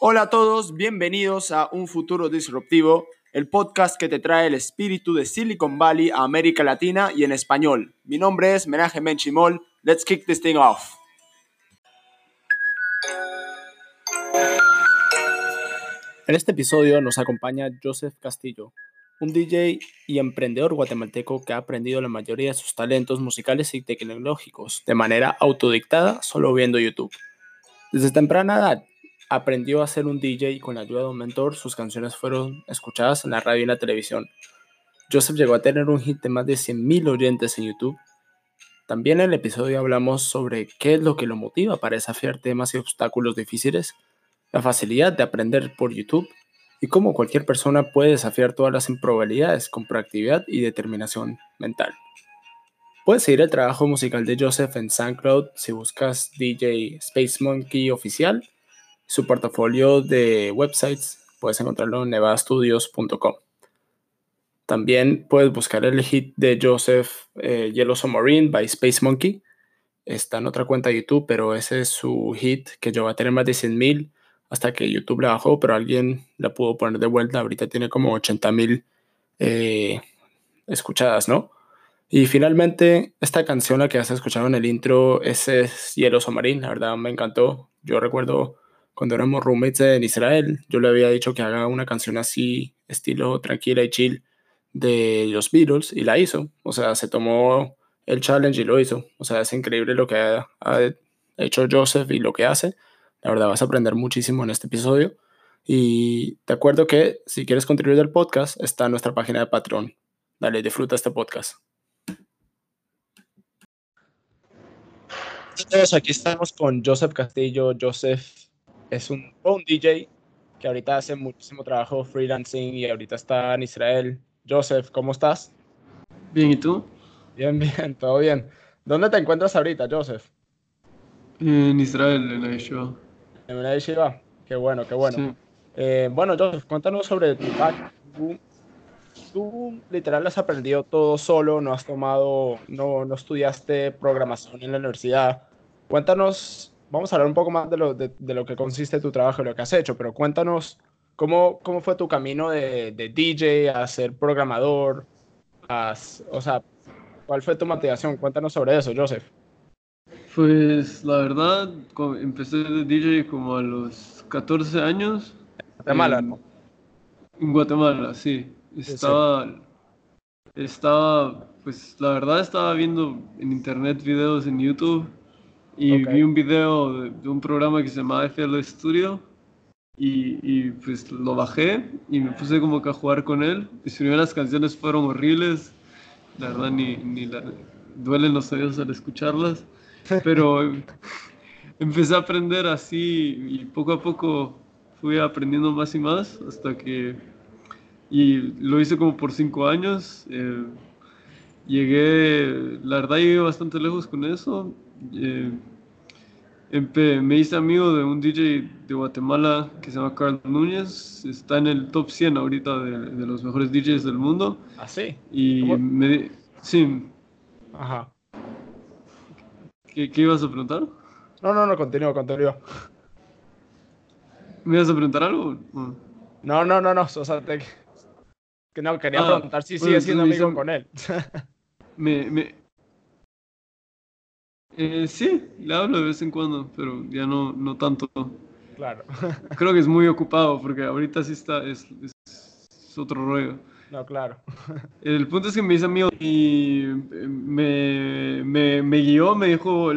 Hola a todos, bienvenidos a Un Futuro Disruptivo, el podcast que te trae el espíritu de Silicon Valley a América Latina y en español. Mi nombre es Menaje Menchimol. Let's kick this thing off. En este episodio nos acompaña Joseph Castillo, un DJ y emprendedor guatemalteco que ha aprendido la mayoría de sus talentos musicales y tecnológicos de manera autodictada solo viendo YouTube. Desde temprana edad aprendió a ser un DJ y con la ayuda de un mentor sus canciones fueron escuchadas en la radio y la televisión. Joseph llegó a tener un hit de más de 100.000 oyentes en YouTube. También en el episodio hablamos sobre qué es lo que lo motiva para desafiar temas y obstáculos difíciles, la facilidad de aprender por YouTube y cómo cualquier persona puede desafiar todas las improbabilidades con proactividad y determinación mental. Puedes seguir el trabajo musical de Joseph en SoundCloud si buscas DJ Space Monkey oficial su portafolio de websites puedes encontrarlo en nevadastudios.com. También puedes buscar el hit de Joseph eh, Submarine by Space Monkey. Está en otra cuenta de YouTube, pero ese es su hit que yo va a tener más de 100.000 hasta que YouTube la bajó, pero alguien la pudo poner de vuelta. Ahorita tiene como 80.000 eh, escuchadas, ¿no? Y finalmente, esta canción la que has escuchado en el intro, es Yellow Submarine. La verdad me encantó. Yo recuerdo cuando éramos roommates en Israel, yo le había dicho que haga una canción así, estilo tranquila y chill, de los Beatles, y la hizo. O sea, se tomó el challenge y lo hizo. O sea, es increíble lo que ha, hecho Joseph y lo que hace. La verdad, vas a aprender muchísimo en este episodio. Y te acuerdo que si quieres contribuir al podcast, está en nuestra página de Patreon. Dale, disfruta este podcast. Entonces, aquí estamos con Joseph Castillo. Joseph es un, un DJ que ahorita hace muchísimo trabajo freelancing y ahorita está en Israel. Joseph, ¿cómo estás? Bien, ¿y tú? Bien, bien, todo bien. ¿Dónde te encuentras ahorita, Joseph? En Israel, en la. En la Yeshiva. Qué bueno, qué bueno. Eh, bueno, Joseph, cuéntanos sobre tu pack. Tú, tú, literal has aprendido todo solo, no has tomado, no, no estudiaste programación en la universidad. Cuéntanos vamos a hablar un poco más de lo, de, lo que consiste tu trabajo y lo que has hecho, pero cuéntanos cómo, cómo fue tu camino de, de DJ a ser programador, o sea, cuál fue tu motivación, cuéntanos sobre eso, Joseph. Pues la verdad, empecé de DJ como a los 14 años. En Guatemala, ¿no? En Guatemala, sí. Estaba, estaba, pues la verdad estaba viendo en internet videos en YouTube y vi un video de, un programa que se llama FL Studio y, y, pues lo bajé y me puse como que a jugar con él. Mis primeras canciones fueron horribles, la verdad ni, ni la, duelen los oídos al escucharlas, pero empecé a aprender así y poco a poco fui aprendiendo más y más hasta que... Y lo hice como por cinco años. Eh, llegué, la verdad llegué bastante lejos con eso eh, me hice amigo de un DJ de Guatemala que se llama Carl Núñez. Está en el top 100 ahorita de, los mejores DJs del mundo. ¿Ah, sí? Y me... Sí. Ajá. ¿Qué, ¿Qué, ibas a preguntar? No, no, no, continúo, continúo. ¿Me ibas a preguntar algo? No, no, no, no. O sea, que no, quería ah, preguntar si sigue siendo amigo con él. me, me, eh, sí, le hablo de vez en cuando, pero ya no, no tanto. Claro. Creo que es muy ocupado porque ahorita sí está, es, es otro rollo. No, claro. El punto es que me hizo amigo y eh, me, me, me guió, me dijo,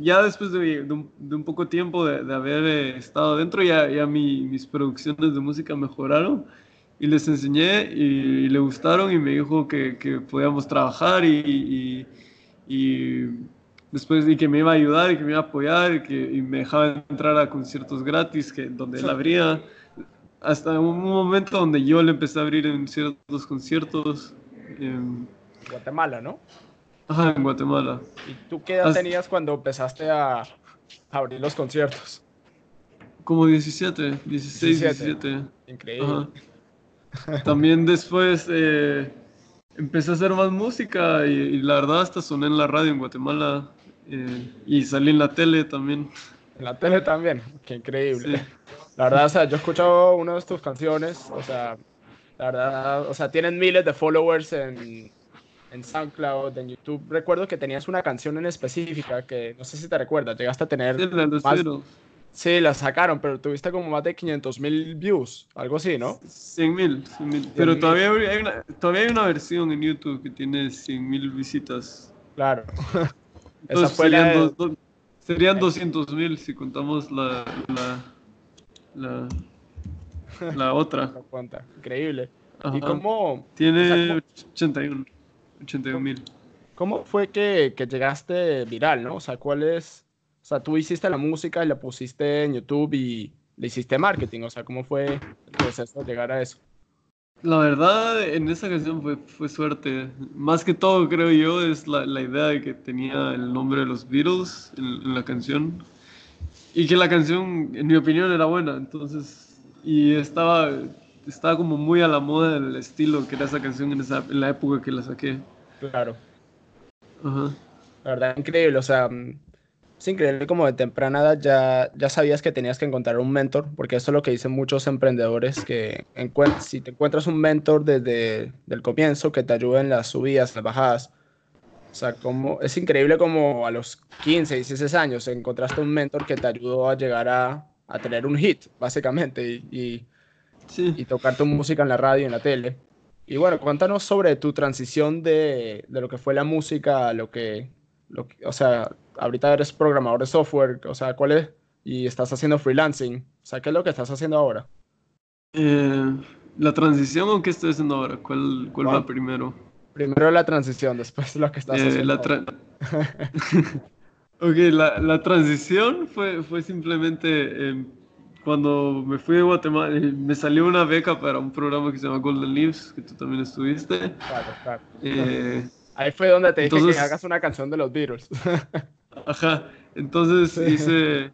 ya después de, de, un, de un, poco tiempo de, de haber eh, estado dentro, ya, ya mi, mis producciones de música mejoraron y les enseñé y, le gustaron y me dijo que, que podíamos trabajar y, y después y que me iba a ayudar y que me iba a apoyar y que y me dejaba entrar a conciertos gratis que donde él abría hasta un momento donde yo le empecé a abrir en ciertos conciertos en Guatemala, ¿no? Ajá, en Guatemala. ¿Y tú qué edad tenías cuando empezaste a, abrir los conciertos? Como 17, 16, 17. Increíble. También después eh, empecé a hacer más música y, la verdad hasta soné en la radio en Guatemala Eh, y salí en la tele también. En la tele también, qué increíble. La verdad, o sea, yo he escuchado una de tus canciones, o sea, la verdad, o sea, tienen miles de followers en, en SoundCloud, en YouTube. Recuerdo que tenías una canción en específica que no sé si te recuerdas, llegaste a tener. Sí, la, más... sí, la sacaron, pero tuviste como más de 500 mil views, algo así, ¿no? 100 mil, pero todavía hay, una, todavía hay una versión en YouTube que tiene 100 mil visitas. Claro. Esa fue serían, la serían 200 mil si contamos la, la, la, otra. Increíble. ¿Y cómo? Tiene 81. 81 mil. ¿Cómo fue que, que, llegaste viral, no? O sea, ¿cuál es? O sea, tú hiciste la música y la pusiste en YouTube y le hiciste marketing. O sea, ¿cómo fue el proceso de llegar a eso? La verdad, en esa canción fue, fue suerte. Más que todo, creo yo, es la, la idea de que tenía el nombre de los Beatles en, en, la canción. Y que la canción, en mi opinión, era buena. Entonces, y estaba estaba como muy a la moda del estilo que era esa canción en, esa, en la época que la saqué. Claro. Ajá. La verdad, increíble. O sea, mm, es increíble como de temprana edad ya, ya sabías que tenías que encontrar un mentor, porque eso es lo que dicen muchos emprendedores, que si te encuentras un mentor desde el comienzo que te ayude en las subidas, las bajadas. O sea, como, es increíble como a los 15, 16 años encontraste un mentor que te ayudó a llegar a, a tener un hit, básicamente, y y tocar tu música en la radio y en la tele. Y bueno, cuéntanos sobre tu transición de, de lo que fue la música a lo que, lo o sea, ahorita eres programador de software, o sea, ¿cuál es? Y estás haciendo freelancing, o sea, ¿qué es lo que estás haciendo ahora? Eh, ¿La transición o qué estoy haciendo ahora? ¿Cuál, cuál va primero? Primero la transición, después lo que estás eh, haciendo. La ok, la, la, transición fue, fue simplemente... Eh, cuando me fui de Guatemala, eh, me salió una beca para un programa que se llama Golden Leaves, que tú también estuviste. Claro, claro. Eh, Ahí fue donde te dije que hagas una canción de los Beatles. ajá, entonces hice,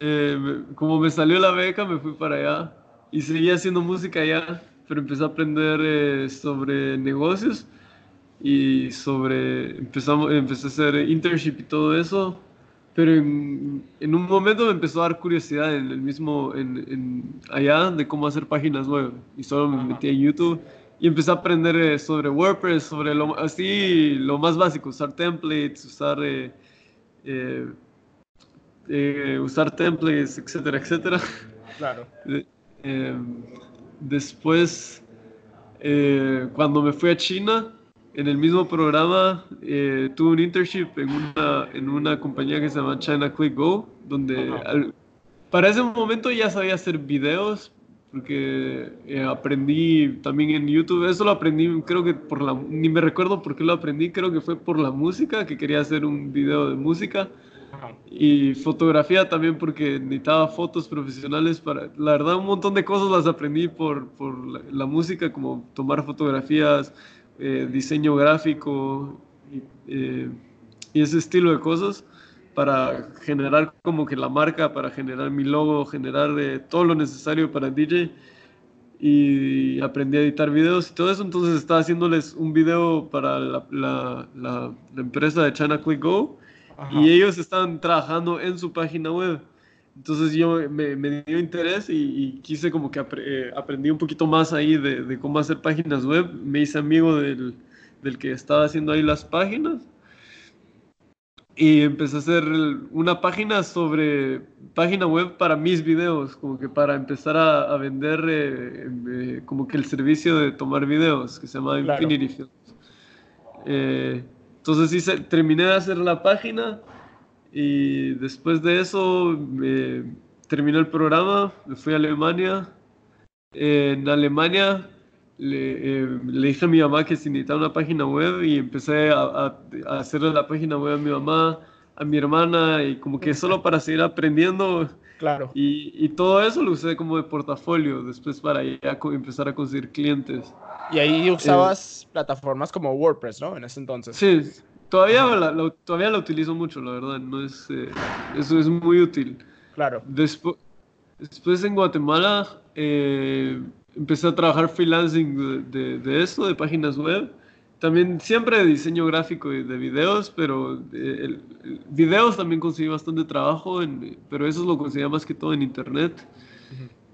eh, como me salió la beca, me fui para allá y seguí haciendo música allá, pero empecé a aprender sobre negocios y sobre, empezamos, empecé a hacer internship y todo eso pero en, en, un momento me empezó a dar curiosidad en el mismo, en, en, allá de cómo hacer páginas web. Y solo me metí a YouTube y empecé a aprender eh, sobre WordPress, sobre lo, así, lo más básico, usar templates, usar, eh, eh, eh usar templates, etcétera, etcétera. Claro. después, cuando me fui a China, en el mismo programa eh, tuve un internship en una, en una compañía que se llama China Click Go, donde para ese momento ya sabía hacer videos, porque eh, aprendí también en YouTube, eso lo aprendí creo que por la, ni me recuerdo por qué lo aprendí, creo que fue por la música, que quería hacer un video de música. Y fotografía también porque necesitaba fotos profesionales para... La verdad un montón de cosas las aprendí por, por la música, como tomar fotografías, eh, diseño gráfico eh, y, ese estilo de cosas para generar como que la marca, para generar mi logo, generar eh, todo lo necesario para DJ y aprendí a editar videos y todo eso, entonces estaba haciéndoles un video para la, la, la, empresa de China Click Go. Y ellos estaban trabajando en su página web. Entonces yo me, me dio interés y, quise como que eh, aprendí un poquito más ahí de, de, cómo hacer páginas web. Me hice amigo del, del, que estaba haciendo ahí las páginas. Y empecé a hacer una página sobre página web para mis videos, como que para empezar a, a vender eh, eh, como que el servicio de tomar videos, que se llama Infinity Films. entonces hice, terminé de hacer la página y después de eso me terminó el programa, me fui a Alemania. en Alemania le, eh, dije a mi mamá que se necesitaba una página web y empecé a, a, hacerle la página web a mi mamá, a mi hermana y como que solo para seguir aprendiendo. Claro. Y, y todo eso lo usé como de portafolio después para ya empezar a conseguir clientes. Y ahí usabas eh, plataformas como WordPress, ¿no? En ese entonces. Sí, Todavía la, todavía la utilizo mucho, la verdad. No es, eh, eso es muy útil. Claro. Después, después en Guatemala eh, empecé a trabajar freelancing de, de, eso, de páginas web. También siempre diseño gráfico y de videos, pero eh, videos también conseguí bastante trabajo, pero eso lo conseguía más que todo en internet.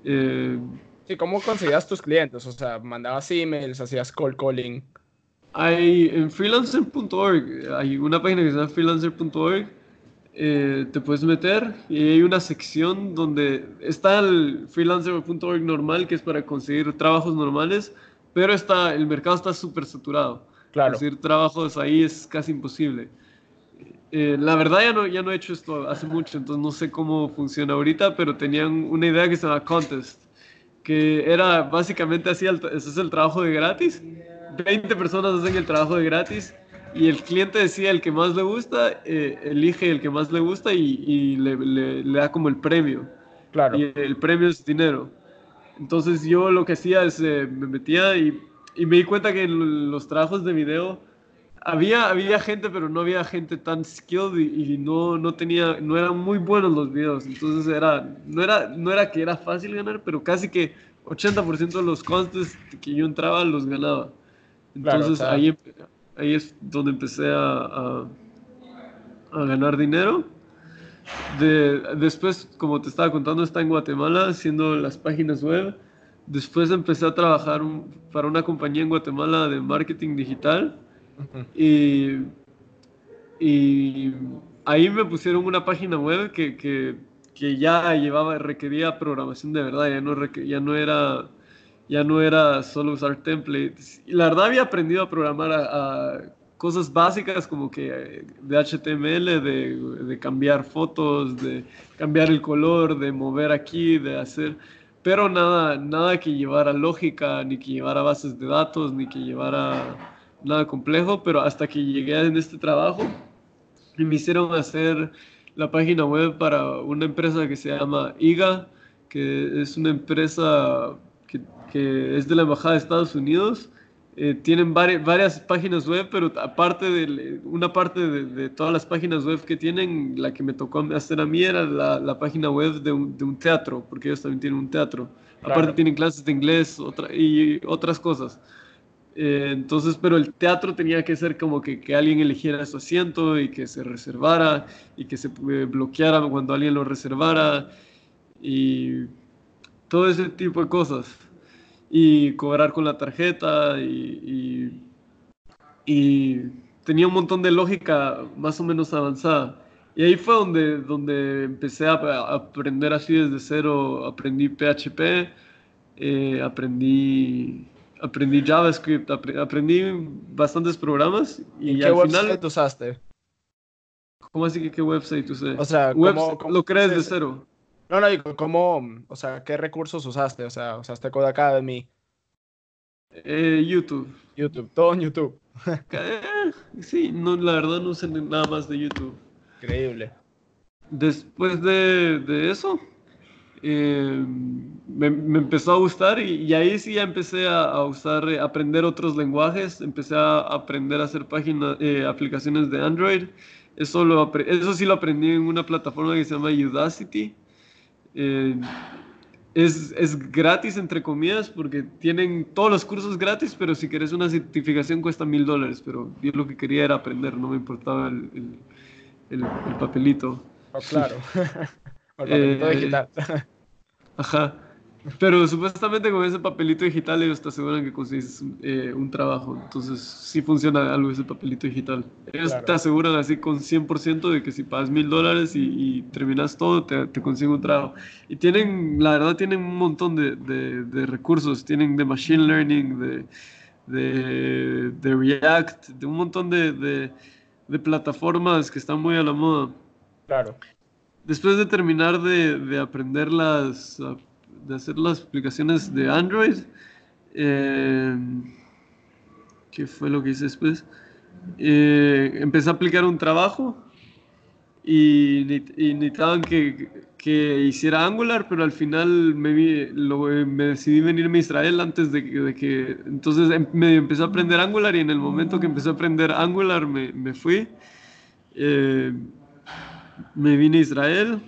Eh, sí, ¿cómo conseguías tus clientes? O sea, mandabas emails, hacías call calling. Hay en freelancer.org, hay una página que se llama freelancer.org, eh, te puedes meter y hay una sección donde está el freelancer.org normal, que es para conseguir trabajos normales, pero está, el mercado está súper saturado. Claro. Conseguir trabajos ahí es casi imposible. Eh, la verdad ya no, ya no he hecho esto hace mucho, entonces no sé cómo funciona ahorita, pero tenían una idea que se llama Contest, que era básicamente así, ese es el trabajo de gratis, 20 personas hacen el trabajo de gratis y el cliente decía el que más le gusta, eh, elige el que más le gusta y, le, le, da como el premio. Claro. Y el premio es dinero. Entonces yo lo que hacía es eh, me metía y, y, me di cuenta que en los trabajos de video había, había gente, pero no había gente tan skilled y, no, no, tenía, no eran muy buenos los videos. Entonces era, no, era, no era que era fácil ganar, pero casi que 80% de los contests que yo entraba los ganaba. Entonces ahí, ahí es donde empecé a, a, ganar dinero. De, después, como te estaba contando, está en Guatemala haciendo las páginas web. Después empecé a trabajar para una compañía en Guatemala de marketing digital. y, ahí me pusieron una página web que, que, que, ya llevaba, requería programación de verdad, ya no, ya no era ya no era solo usar templates. Y la verdad había aprendido a programar a, cosas básicas como que de HTML, de, de, cambiar fotos, de cambiar el color, de mover aquí, de hacer, pero nada, nada que llevara lógica, ni que llevara bases de datos, ni que llevara nada complejo, pero hasta que llegué en este trabajo me hicieron hacer la página web para una empresa que se llama IGA, que es una empresa que es de la Embajada de Estados Unidos. Eh, tienen varias páginas web, pero aparte de una parte de, todas las páginas web que tienen, la que me tocó hacer a mí era la, página web de un, teatro, porque ellos también tienen un teatro. Aparte tienen clases de inglés otra, y otras cosas. Eh, entonces, pero el teatro tenía que ser como que, que, alguien eligiera su asiento y que se reservara y que se eh, bloqueara cuando alguien lo reservara y todo ese tipo de cosas y cobrar con la tarjeta y, y, tenía un montón de lógica más o menos avanzada. Y ahí fue donde, donde empecé a, aprender así desde cero, aprendí PHP, eh, aprendí, aprendí JavaScript, aprendí bastantes programas y ¿Qué al website usaste? ¿Cómo así que qué website usé? O sea, lo crees de cero. No, no, digo, ¿cómo, o sea, qué recursos usaste? O sea, usaste Code Academy. Eh, YouTube. YouTube, todo en YouTube. Eh, sí, no, la verdad no sé nada más de YouTube. Increíble. Después de, de eso, eh, me, me, empezó a gustar y, ahí sí ya empecé a, a usar, eh, aprender otros lenguajes, empecé a aprender a hacer páginas, aplicaciones de Android. Eso, lo, eso sí lo aprendí en una plataforma que se llama Udacity. Eh, es, es, gratis, entre comillas, porque tienen todos los cursos gratis, pero si quieres una certificación cuesta mil dólares. Pero yo lo que quería era aprender, no me importaba el, el, el, papelito. Oh, claro, el papelito eh, digital. Ajá. Pero supuestamente con ese papelito digital ellos te aseguran que consigues eh, un trabajo. Entonces sí funciona algo ese papelito digital. Ellos te aseguran así con 100% de que si pagas mil dólares y, terminas todo, te, te consiguen un trabajo. Y tienen, la verdad, tienen un montón de, de, recursos. Tienen de Machine Learning, de, de, de React, de un montón de, de plataformas que están muy a la moda. Claro. Después de terminar de, aprender las de hacer las aplicaciones de Android. Eh, ¿Qué fue lo que hice después? Eh, empecé a aplicar un trabajo y, necesitaban que, que, hiciera Angular, pero al final me, me decidí venirme a Israel antes de, que... Entonces em, me empecé a aprender Angular y en el momento que empecé a aprender Angular me, me fui. Eh, me vine a Israel,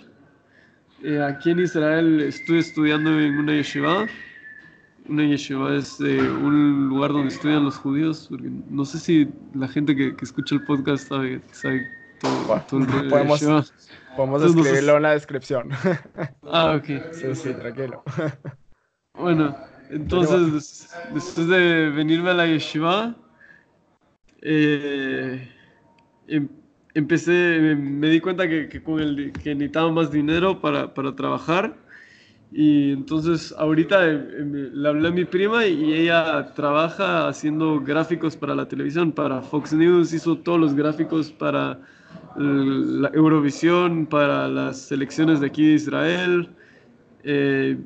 eh, aquí en Israel estoy estudiando en una yeshiva una yeshiva es eh, un lugar donde estudian los judíos, porque no sé si la gente que, que escucha el podcast sabe, sabe todo, todo el podemos, de yeshiva. Podemos Entonces, no sé escribirlo en la descripción. Ah, ok. sí, sí, tranquilo. Bueno, entonces des- después de venirme a la yeshiva, eh, em- empecé, me, di cuenta que, que con el, que necesitaba más dinero para, para trabajar. Y entonces ahorita eh, eh, le hablé a mi prima y ella trabaja haciendo gráficos para la televisión, para Fox News, hizo todos los gráficos para el- la Eurovisión, para las elecciones de aquí de Israel. Eh,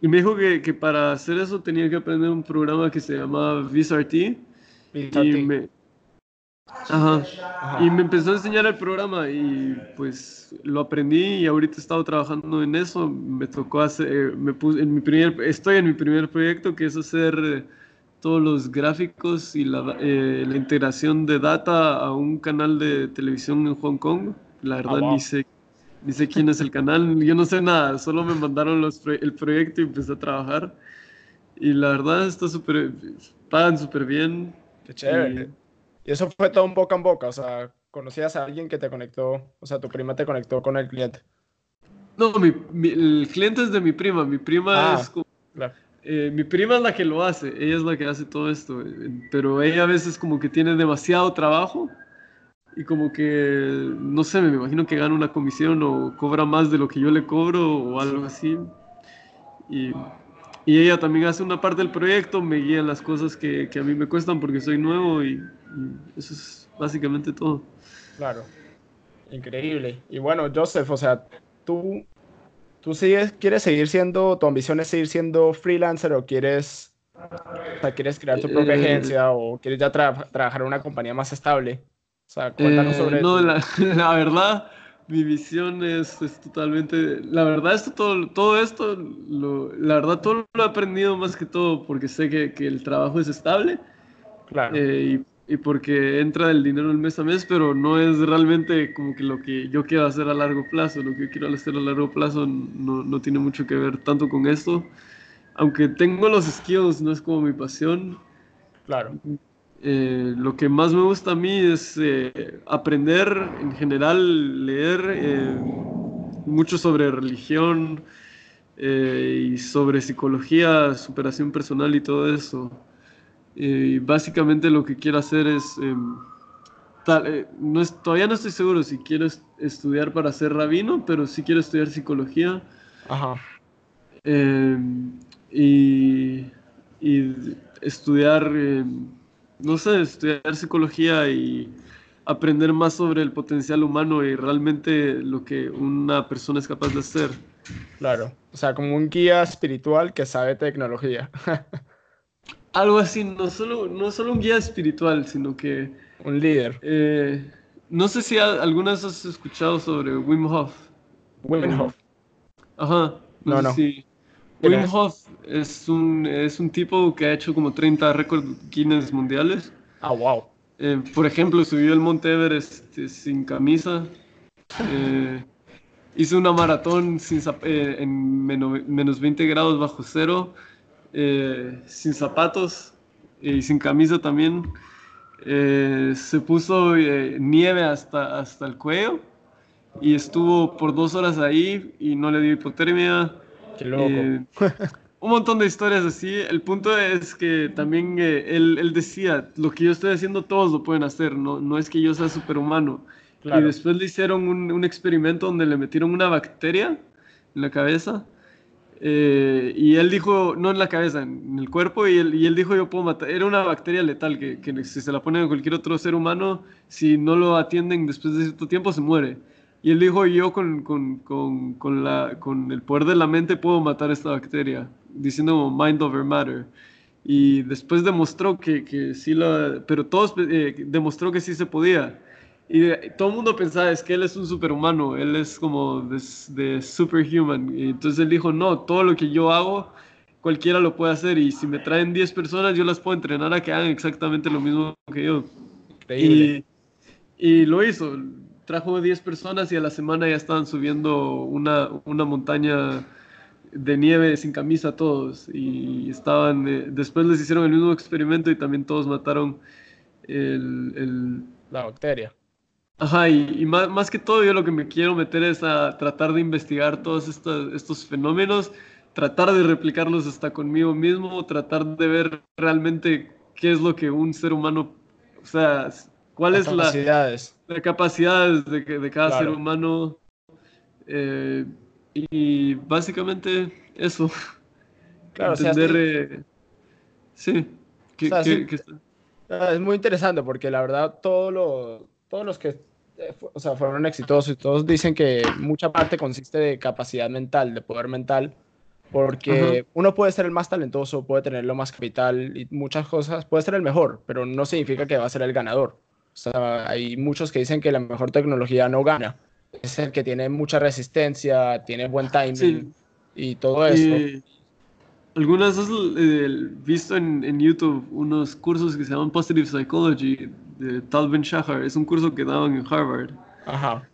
y me dijo que, que para hacer eso tenía que aprender un programa que se llama VisRT. Y me, Ajá. Ajá. Y me empezó a enseñar el programa y pues lo aprendí y ahorita he estado trabajando en eso. Me tocó hacer, eh, me puse en mi primer, estoy en mi primer proyecto que es hacer eh, todos los gráficos y la, eh, la integración de data a un canal de televisión en Hong Kong. La verdad wow. ni sé, ni sé quién es el canal, yo no sé nada, solo me mandaron los, el proyecto y empecé a trabajar. Y la verdad está súper, pagan súper bien. Qué chévere. Y eso fue todo un boca en boca, o sea, conocías a alguien que te conectó, o sea, tu prima te conectó con el cliente. No, mi, mi- el cliente es de mi prima. Mi prima Ah. es como- Claro. eh, mi prima es la que lo hace. Ella es la que hace todo esto. eh, Pero ella a veces como que tiene demasiado trabajo y como que, no sé, me imagino que gana una comisión o cobra más de lo que yo le cobro o algo así. Y, y ella también hace una parte del proyecto, me guía en las cosas que, que a mí me cuestan porque soy nuevo y, y eso es básicamente todo. Claro. Increíble. Y bueno, Joseph, o sea, tú, tú sigues, quieres seguir siendo, tu ambición es seguir siendo freelancer o quieres, o sea, quieres crear tu propia Eh, agencia o quieres ya tra- trabajar en una compañía más estable. O sea, cuéntanos Eh, sobre no, la, la verdad, mi visión es, es totalmente, la verdad esto todo, todo esto, lo- la verdad todo lo he aprendido más que todo porque sé que, que el trabajo es estable Claro. eh, y, y porque entra el dinero el mes a mes, pero no es realmente como que lo que yo quiero hacer a largo plazo, lo que yo quiero hacer a largo plazo no, no tiene mucho que ver tanto con esto, aunque tengo los skills, no es como mi pasión. Claro. Eh, lo que más me gusta a mí es eh, aprender en general, leer eh, mucho sobre religión y sobre psicología, superación personal y todo eso. Y básicamente lo que quiero hacer es, em, tal- no es, todavía no estoy seguro si quiero est- estudiar para ser rabino, pero sí quiero estudiar psicología. Ajá. Eh, y, y estudiar, eh, no sé, estudiar psicología y aprender más sobre el potencial humano y realmente lo que una persona es capaz de hacer. Claro. O sea, como un guía espiritual que sabe tecnología. Algo así, no solo, no solo un guía espiritual, sino que, un líder. eh, no sé si alguna vez has escuchado sobre Wim Hof. Wim Hof. Ajá. No, sé no. si- ¿Quién Wim es? Un, es un tipo que ha hecho como 30 récords Guinness mundiales. Ah, wow. Eh, por ejemplo, subió el Monte Everest eh, sin camisa. Eh, hizo una maratón sin eh, en meno- menos 20 grados bajo cero, eh, sin zapatos eh, y sin camisa también. Eh, se puso nieve hasta, hasta el cuello y estuvo por dos horas ahí y no le dio hipotermia. Qué loco. Eh, un montón de historias así. El punto es que también eh, él, él decía, lo que yo estoy haciendo todos lo pueden hacer, no, no es que yo sea superhumano. Claro. Y después le hicieron un, un experimento donde le metieron una bacteria en la cabeza. eh, y él dijo, no en la cabeza, en el cuerpo, y él, y él dijo, yo puedo matar. Era una bacteria letal que, que si se la ponen a cualquier otro ser humano, si no lo atienden después de cierto tiempo, se muere. Y él dijo, yo con, con, con, con, la, con el poder de la mente puedo matar esta bacteria, diciendo mind over matter. Y después demostró que, que sí la... Pero todos eh, demostró que sí se podía. Y todo el mundo pensaba, es que él es un superhumano, él es como de, de superhuman. Y entonces él dijo, no, todo lo que yo hago, cualquiera lo puede hacer. Y si me traen 10 personas, yo las puedo entrenar a que hagan exactamente lo mismo que yo. Increíble. Y, y lo hizo. Trajo 10 personas y a la semana ya estaban subiendo una, una montaña de nieve sin camisa todos y estaban, eh, después les hicieron el mismo experimento y también todos mataron el, la bacteria. Ajá, y, más, más, que todo yo lo que me quiero meter es a tratar de investigar todos estos, estos fenómenos, tratar de replicarlos hasta conmigo mismo, tratar de ver realmente qué es lo que un ser humano, o sea, cuál es la, la capacidad de, de cada ser humano. Eh, y básicamente eso. Claro, Entender, eh, sí. Ah, es muy interesante porque la verdad todo lo, todos los que eh, o sea, fueron exitosos y todos dicen que mucha parte consiste de capacidad mental, de poder mental, porque uno puede ser el más talentoso, puede tener lo más capital y muchas cosas, puede ser el mejor, pero no significa que va a ser el ganador. O sea, hay muchos que dicen que la mejor tecnología no gana es el que tiene mucha resistencia, tiene buen timing y todo eso. algunas veces he visto en, en, YouTube unos cursos que se llaman Positive Psychology de Tal Ben Shahar. Es un curso que daban en Harvard. Ajá.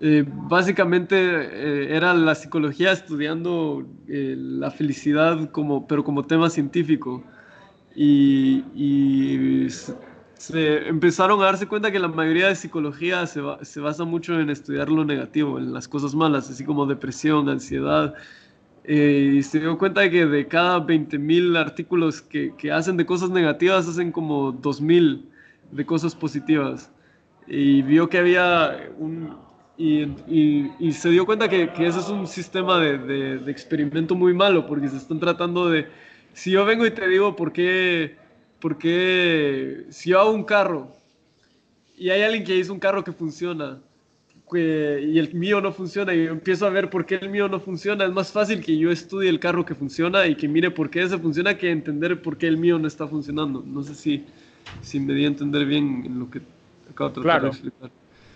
Eh, básicamente eh, era la psicología estudiando eh, la felicidad como, pero como tema científico. Y, y se empezaron a darse cuenta que la mayoría de psicología se, basa mucho en estudiar lo negativo, en las cosas malas, así como depresión, ansiedad. Eh, y se dio cuenta de que de cada 20.000 artículos que, hacen de cosas negativas, hacen como 2.000 de cosas positivas. Y vio que había un... Y, se dio cuenta que, que, ese es un sistema de, de experimento muy malo, porque se están tratando de... Si yo vengo y te digo por qué porque si yo hago un carro y hay alguien que hizo un carro que funciona y el mío no funciona y yo empiezo a ver por qué el mío no funciona, es más fácil que yo estudie el carro que funciona y que mire por qué ese funciona que entender por qué el mío no está funcionando. No sé si, si me di a entender bien en lo que acabo de tratar de explicar.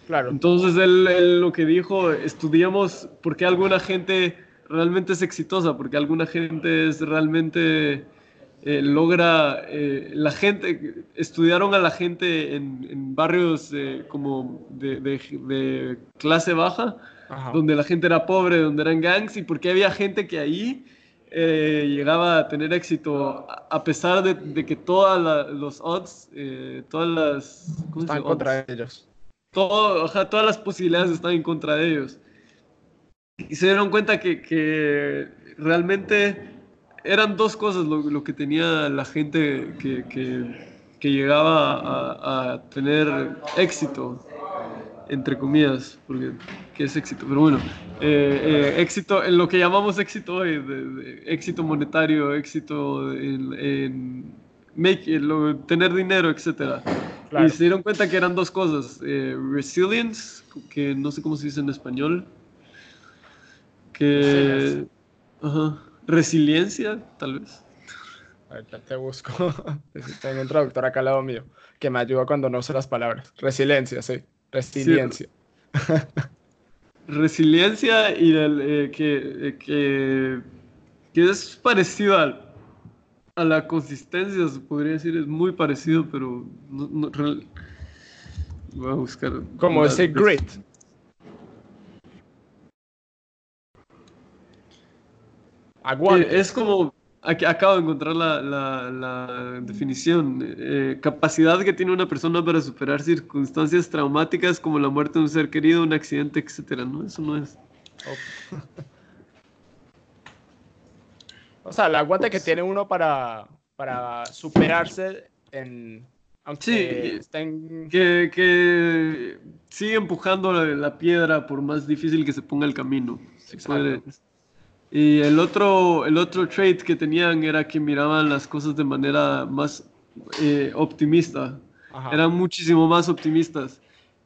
Claro. Entonces él, lo que dijo, estudiamos por qué alguna gente realmente es exitosa, porque alguna gente es realmente eh, logra, eh, la gente, estudiaron a la gente en, barrios eh, como de, clase baja, donde la gente era pobre, donde eran gangs, y porque había gente que ahí llegaba a tener éxito a pesar de, que todos los odds, todas las... Están contra ellos. Todo, todas las posibilidades están en contra de ellos. Y se dieron cuenta que, que realmente eran dos cosas lo, que tenía la gente que, que, llegaba a, tener éxito, entre comillas, porque ¿qué es éxito? Pero bueno, eh, eh, éxito en lo que llamamos éxito hoy, de, éxito monetario, éxito en, make, tener dinero, etc. Y se dieron cuenta que eran dos cosas, eh, resilience, que no sé cómo se dice en español, que... Ajá resiliencia, tal vez. Ahorita te busco. Tengo un traductor acá al lado mío que me ayuda cuando no sé las palabras. Resiliencia, sí. Resiliencia. Resiliencia y el, eh, que, eh, que, que, es parecido a la consistencia, se podría decir, es muy parecido, pero no, voy a buscar. Como ese grit. Eh, es como, acabo de encontrar la, la, definición, eh, capacidad que tiene una persona para superar circunstancias traumáticas como la muerte de un ser querido, un accidente, etcétera, ¿no? Eso no es. o sea, el aguante que tiene uno para, para superarse en... sí, que, que sigue empujando la, piedra por más difícil que se ponga el camino. Y el otro, el otro trait que tenían era que miraban las cosas de manera más eh, optimista. Eran muchísimo más optimistas.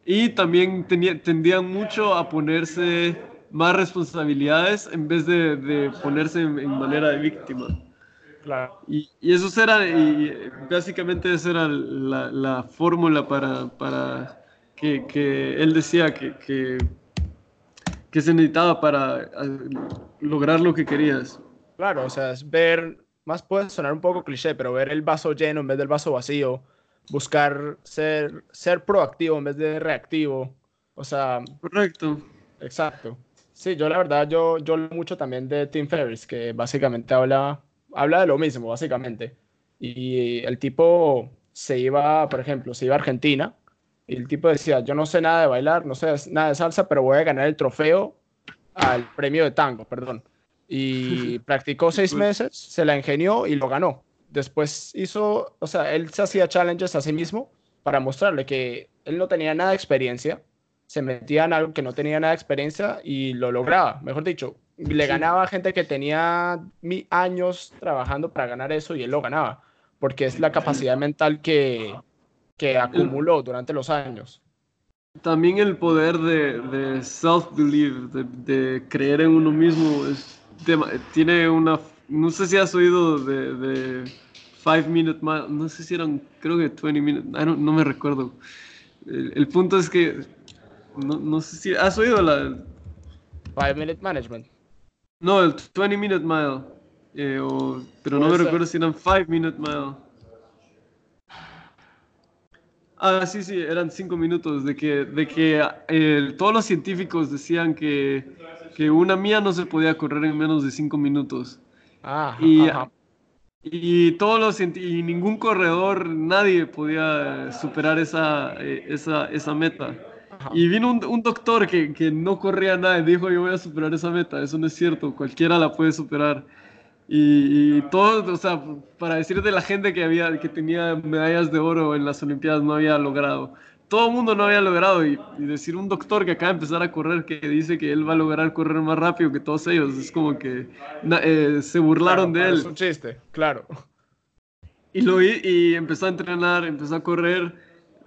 Y también tendían mucho a ponerse más responsabilidades en vez de, de ponerse en, manera de víctima. Claro. Y, y eso era, y básicamente esa era la, la fórmula para, para que, que, él decía que, que que se necesitaba para eh, lograr lo que querías. Claro, o sea, es ver, más puede sonar un poco cliché, pero ver el vaso lleno en vez del vaso vacío, buscar ser, ser proactivo en vez de reactivo, o sea... Correcto. Exacto. Sí, yo la verdad, yo, yo mucho también de Tim Ferriss, que básicamente habla, habla de lo mismo, básicamente. Y el tipo se iba, por ejemplo, se iba a Argentina y el tipo decía, yo no sé nada de bailar, no sé nada de salsa, pero voy a ganar el trofeo al premio de tango, perdón. Y practicó seis meses, se la ingenió y lo ganó. Después hizo, o sea, él se hacía challenges a sí mismo para mostrarle que él no tenía nada de experiencia, se metía en algo que no tenía nada de experiencia y lo lograba. Mejor dicho, le ganaba a gente que tenía años trabajando para ganar eso y él lo ganaba, porque es la capacidad mental que, que acumuló durante los años. También el poder de, de self-belief, de, de, creer en uno mismo, es, tiene una... No sé si has oído de, de Five Minute Mile, no sé si eran, creo que 20 Minute, no me recuerdo. El, punto es que, no, no, sé si, ¿has oído la... Five Minute Management. No, el 20 Minute Mile, eh, pero no me recuerdo si eran Five Minute Mile. Ah, sí, sí, eran cinco minutos, de que, de que eh, todos los científicos decían que, que, una mía no se podía correr en menos de cinco minutos. Ah, y, y todos los y ningún corredor, nadie podía superar esa, eh, esa, esa meta. Y vino un, un doctor que, que, no corría nada y dijo, yo voy a superar esa meta. Eso no es cierto, cualquiera la puede superar. Y, todo, o sea, para decir de la gente que, había, que tenía medallas de oro en las Olimpiadas no había logrado. Todo el mundo no había logrado. Y, decir un doctor que acaba de empezar a correr que dice que él va a lograr correr más rápido que todos ellos, es como que eh, se burlaron de él. Es un chiste, claro. Y, lo, y empezó a entrenar, empezó a correr.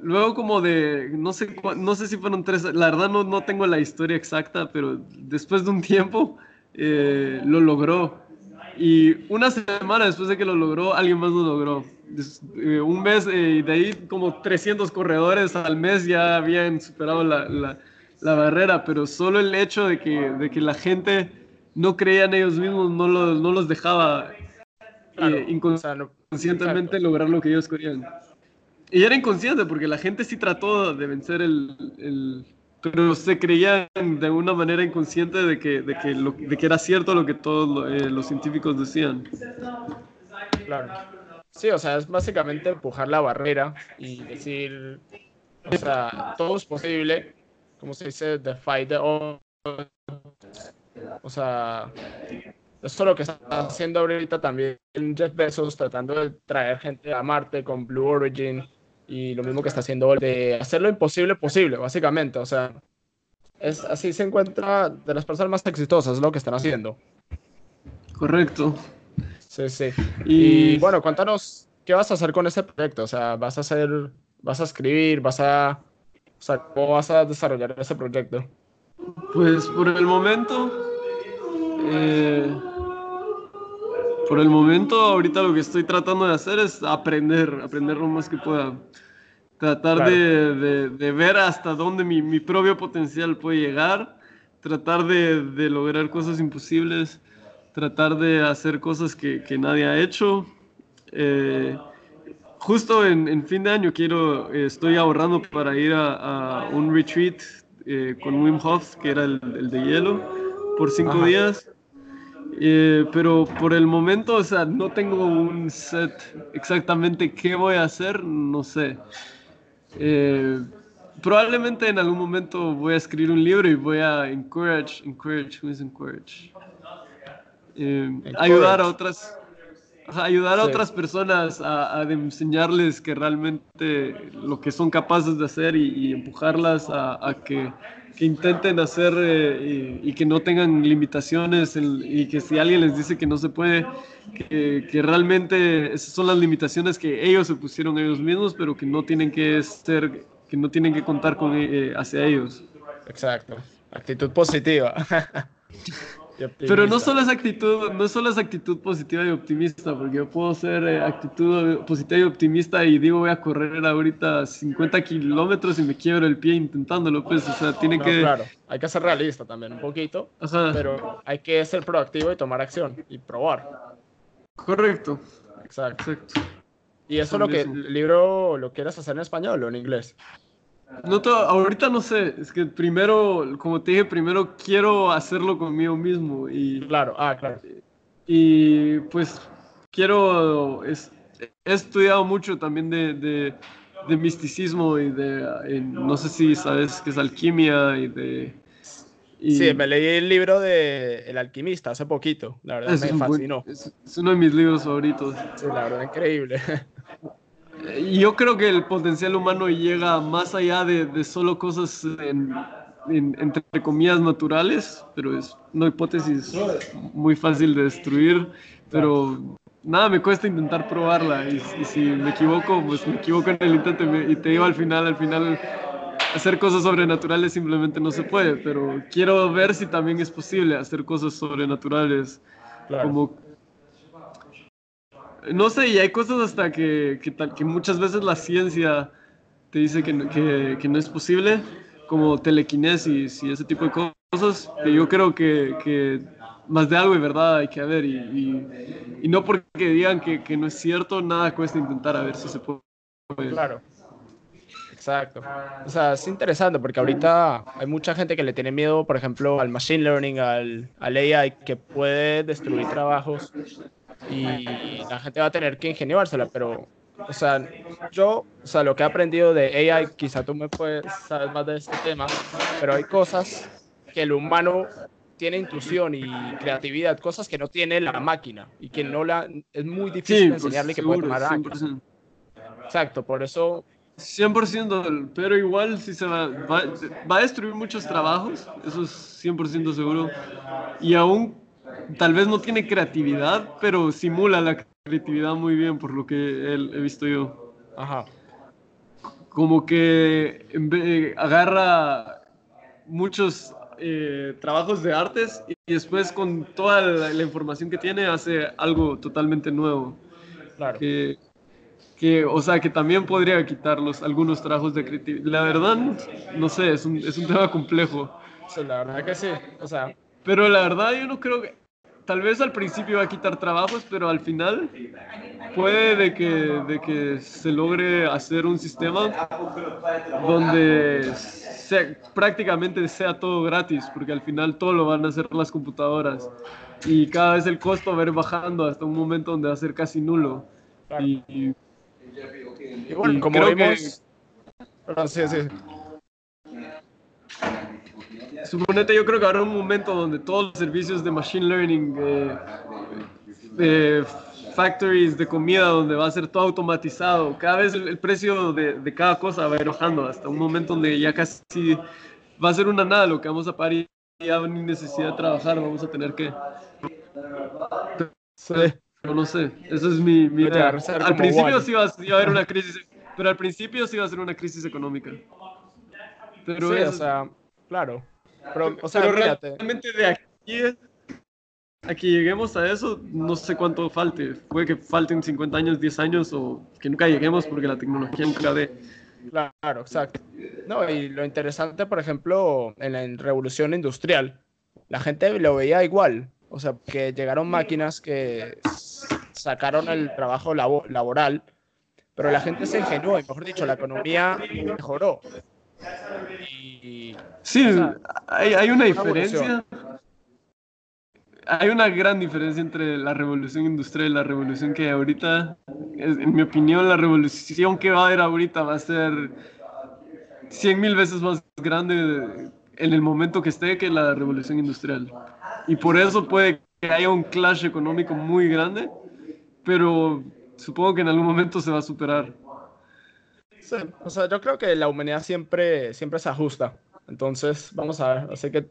Luego como de, no sé, no sé si fueron tres, la verdad no, no tengo la historia exacta, pero después de un tiempo eh, lo logró y una semana después de que lo logró, alguien más lo logró. Eh, un mes eh, y de ahí como 300 corredores al mes ya habían superado la, la, barrera, pero solo el hecho de que, de que la gente no creía en ellos mismos no, no los dejaba eh, inconscientemente lograr lo que ellos querían. Y era inconsciente porque la gente sí trató de vencer el pero se creían de una manera inconsciente de que, de que, lo, de que era cierto lo que todos eh, los científicos decían. Claro. Sí, o sea, es básicamente empujar la barrera y decir, o sea, todo es posible, como se dice, the fight the O sea, eso es lo que está haciendo ahorita también Jeff Bezos, tratando de traer gente a Marte con Blue Origin y lo mismo que está haciendo de hacer lo imposible posible, básicamente. O sea, es, así se encuentra de las personas más exitosas, lo que están haciendo. Correcto. Sí, sí. Y, bueno, cuéntanos, ¿qué vas a hacer con ese proyecto? O sea, ¿vas a hacer, vas a escribir, vas a, o sea, cómo vas a desarrollar ese proyecto? Pues por el momento, eh, por el momento, ahorita lo que estoy tratando de hacer es aprender, aprender lo más que pueda. Tratar de, de, ver hasta dónde mi, mi, propio potencial puede llegar, tratar de, de, lograr cosas imposibles, tratar de hacer cosas que, que nadie ha hecho. Eh, justo en, en, fin de año quiero, estoy ahorrando para ir a, a un retreat eh, con Wim Hof, que era el, el de hielo, por cinco días. Eh, pero por el momento, o sea, no tengo un set exactamente qué voy a hacer, no sé. Eh, probablemente en algún momento voy a escribir un libro y voy a encourage, encourage, who is encourage? Eh, ayudar a otras, ayudar a otras personas a, enseñarles que realmente lo que son capaces de hacer y, empujarlas a, a que que intenten hacer eh, y, que no tengan limitaciones y que si alguien les dice que no se puede, que, que, realmente esas son las limitaciones que ellos se pusieron ellos mismos, pero que no tienen que ser, que no tienen que contar con eh, hacia ellos. Exacto, actitud positiva. Pero no solo es actitud, no solo es actitud positiva y optimista, porque yo puedo ser eh, actitud positiva y optimista y digo voy a correr ahorita 50 kilómetros y me quiebro el pie intentándolo, pues, o sea, tiene que... Claro, hay que ser realista también un poquito, pero hay que ser proactivo y tomar acción y probar. Correcto. Exacto. Y eso es lo que el libro lo quieres hacer en español o en inglés. No ahorita no sé, es que primero, como te dije, primero quiero hacerlo conmigo mismo y... Claro, ah, claro. Y pues quiero, es, he estudiado mucho también de, de, de misticismo y de, no sé si sabes qué es alquimia y de... Sí, me leí el libro de El alquimista hace poquito, la verdad me fascinó. es, uno de mis libros favoritos. Sí, la verdad, increíble. Yo creo que el potencial humano llega más allá de, de solo cosas entre comillas naturales, pero es una hipótesis muy fácil de destruir, pero nada me cuesta intentar probarla y, si me equivoco, pues me equivoco en el intento y, te digo al final, al final hacer cosas sobrenaturales simplemente no se puede, pero quiero ver si también es posible hacer cosas sobrenaturales. Como, no sé, y hay cosas hasta que, que, que muchas veces la ciencia te dice que, que, no es posible, como telequinesis y ese tipo de cosas, que yo creo que, más de algo de verdad hay que haber y, y, no porque digan que, que, no es cierto, nada cuesta intentar a ver si se puede. Claro. Exacto. O sea, es interesante porque ahorita hay mucha gente que le tiene miedo, por ejemplo, al machine learning, al, al AI, que puede destruir trabajos y la gente va a tener que ingeniársela, pero, o sea, yo, o sea, lo que he aprendido de AI, quizá tú me puedes saber más de este tema, pero hay cosas que el humano tiene intuición y creatividad, cosas que no tiene la máquina y que no la es muy difícil pues, enseñarle que puede tomar Exacto, por eso 100%, pero igual si se va, va, va, a destruir muchos trabajos, eso es 100% seguro. Y aún tal vez no tiene creatividad, pero simula la creatividad muy bien, por lo que he, visto yo. Ajá. Como que agarra muchos eh, trabajos de artes y después con toda la, información que tiene hace algo totalmente nuevo. Claro. Que, que, o sea, que también podría quitarlos algunos trabajos de creatividad. La verdad, no sé, es un, es un tema complejo. Sí, la verdad que sí, o sea... Pero la verdad yo no creo que tal vez al principio va a quitar trabajos, pero al final puede de que, de que se logre hacer un sistema donde prácticamente sea todo gratis, porque al final todo lo van a hacer las computadoras y cada vez el costo va a ir bajando hasta un momento donde va a ser casi nulo. Y, bueno, como vimos... sí, sí. Suponete, yo creo que habrá un momento donde todos los servicios de machine learning, de factories de comida, donde va a ser todo automatizado, cada vez el, precio de, de, cada cosa va a ir bajando hasta un momento donde ya casi va a ser una nada lo que vamos a parar y ya ni necesidad de trabajar, vamos a tener que... Sí. No sé, eso es mi, mi idea. Al principio sí va, a haber una crisis, pero al principio sí va a ser una crisis económica. Pero sí, o sea, claro. Pero, o sea, realmente de aquí a que lleguemos a eso, no sé cuánto falte. Puede que falten 50 años, 10 años o que nunca lleguemos porque la tecnología nunca de... Claro, exacto. No, y lo interesante, por ejemplo, en la revolución industrial, la gente lo veía igual. O sea, que llegaron máquinas que sacaron el trabajo laboral, pero la gente se ingenuó y, mejor dicho, la economía mejoró. Sí, hay, hay, una diferencia. Hay una gran diferencia entre la revolución industrial y la revolución que hay ahorita. En mi opinión, la revolución que va a haber ahorita va a ser 100 mil veces más grande en el momento que esté que la revolución industrial. Y por eso puede que haya un clash económico muy grande, pero supongo que en algún momento se va a superar. Sí, o sea, yo creo que la humanidad siempre, siempre se ajusta. Entonces, vamos a ver. Así que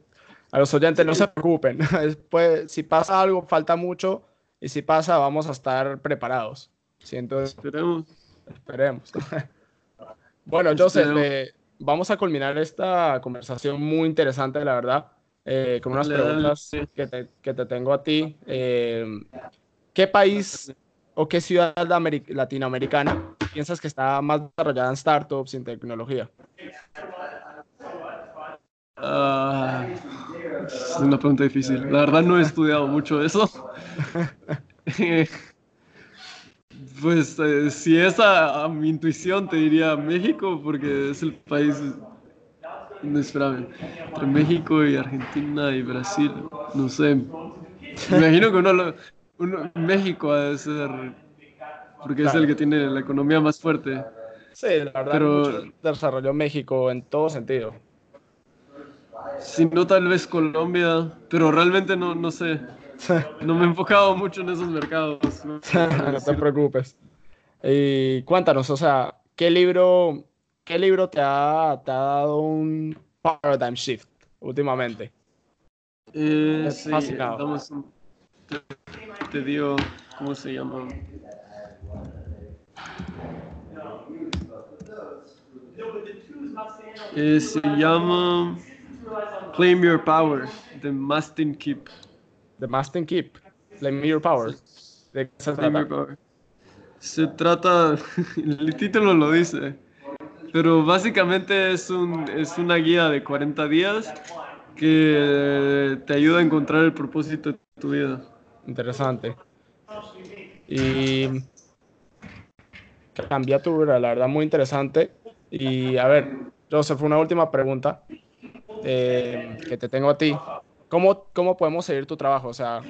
a los oyentes no se preocupen. Después, si pasa algo, falta mucho. Y si pasa, vamos a estar preparados. ¿Sí? Entonces, esperemos. Esperemos. bueno, Joseph, eh, vamos a culminar esta conversación muy interesante, la verdad, eh, con unas preguntas que te, que te, tengo a ti. Eh, ¿Qué país o qué ciudad latinoamericana piensas que está más desarrollada en startups y en tecnología? Uh, es una pregunta difícil. La verdad no he estudiado mucho eso. Pues eh, si es a, mi intuición te diría México porque es el país, no espérame, entre México y Argentina y Brasil, no sé. Me imagino que uno, México ha de ser, porque es el que tiene la economía más fuerte. Sí, la verdad, pero desarrolló México en todo sentido. Si no, tal vez Colombia, pero realmente no, no sé. No me he enfocado mucho en esos mercados. No, te preocupes. Y cuéntanos, o sea, ¿qué libro, qué libro te, ha, te ha dado un paradigm shift últimamente? Eh, sí, te, te digo, ¿cómo se llama? Eh, se llama Claim Your Power, de Mastin Keep. The Mastin Keep, Claim Your Power. ¿De qué se trata? Se trata, el título lo dice, pero básicamente es, un, es una guía de 40 días que te ayuda a encontrar el propósito de tu vida. Interesante. Y cambia tu vida, la verdad, muy interesante. Y a ver, Joseph, una última pregunta eh, que te tengo a ti. ¿Cómo, ¿Cómo podemos seguir tu trabajo? O sea,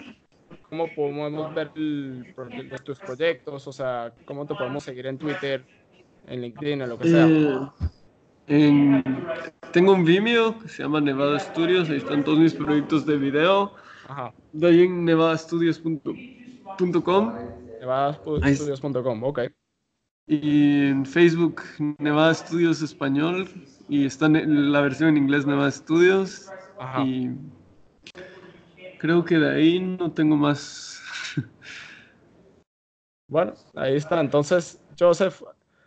¿cómo podemos ver tus proyectos? O sea, ¿cómo te podemos seguir en Twitter, en LinkedIn, en lo que sea? Eh, tengo un Vimeo que se llama Nevada Studios, ahí están todos mis proyectos de video. Ajá. De ahí en nevadastudios.com. Nevadastudios.com, ok. Y en Facebook, Nevada Studios Español. Y está la versión en inglés Nevada Studios. Y creo que de ahí no tengo más. bueno, ahí está. Entonces, Joseph,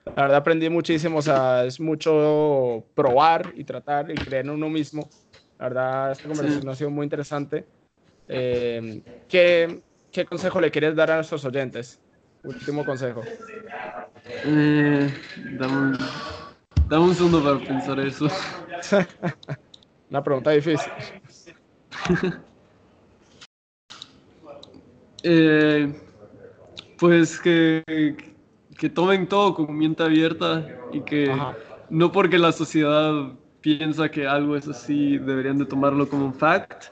la verdad aprendí muchísimo. O sea, es mucho probar y tratar y creer en uno mismo. La verdad, esta conversación ha sido muy interesante. Eh, ¿qué, ¿Qué consejo le quieres dar a nuestros oyentes? Último consejo. Eh, dame, un, segundo para pensar eso. Una pregunta difícil. Eh, pues que, que tomen todo con mente abierta y que no porque la sociedad piensa que algo es así, deberían de tomarlo como un fact.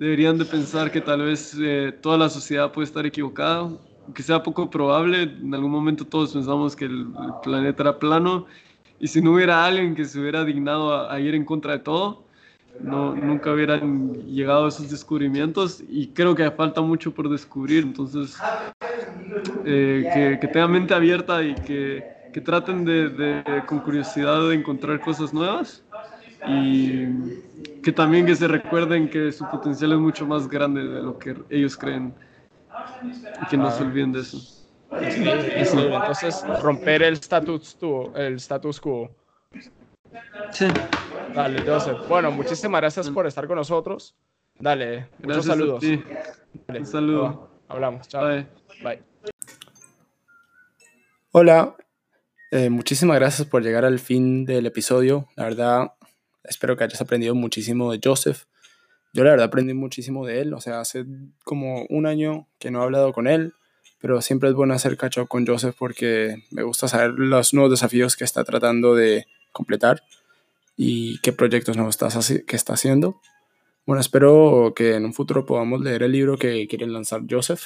Deberían de pensar que tal vez eh, toda la sociedad puede estar equivocada que sea poco probable, en algún momento todos pensamos que el, planeta era plano y si no hubiera alguien que se hubiera dignado a, ir en contra de todo, no, nunca hubieran llegado a esos descubrimientos. Y creo que falta mucho por descubrir, entonces eh, que, que, tengan mente abierta y que, que traten de, de, con curiosidad de encontrar cosas nuevas. Y que también que se recuerden que su potencial es mucho más grande de lo que ellos creen. Y que no se olviden de eso. entonces romper el status, quo, el status quo. Sí. Dale, Joseph. Bueno, muchísimas gracias por estar con nosotros. Dale, muchos saludos. Un saludo. Hablamos. Chao. Bye. Hola. Eh, muchísimas gracias por llegar al fin del episodio. La verdad, espero que hayas aprendido muchísimo de Joseph. Yo la verdad aprendí muchísimo de él, o sea, hace como un año que no he hablado con él, pero siempre es bueno hacer cacho con Joseph porque me gusta saber los nuevos desafíos que está tratando de completar y qué proyectos nuevos está, haciendo. Bueno, espero que en un futuro podamos leer el libro que quiere lanzar Joseph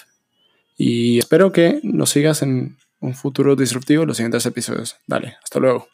y espero que nos sigas en un futuro disruptivo los siguientes episodios. Dale, hasta luego.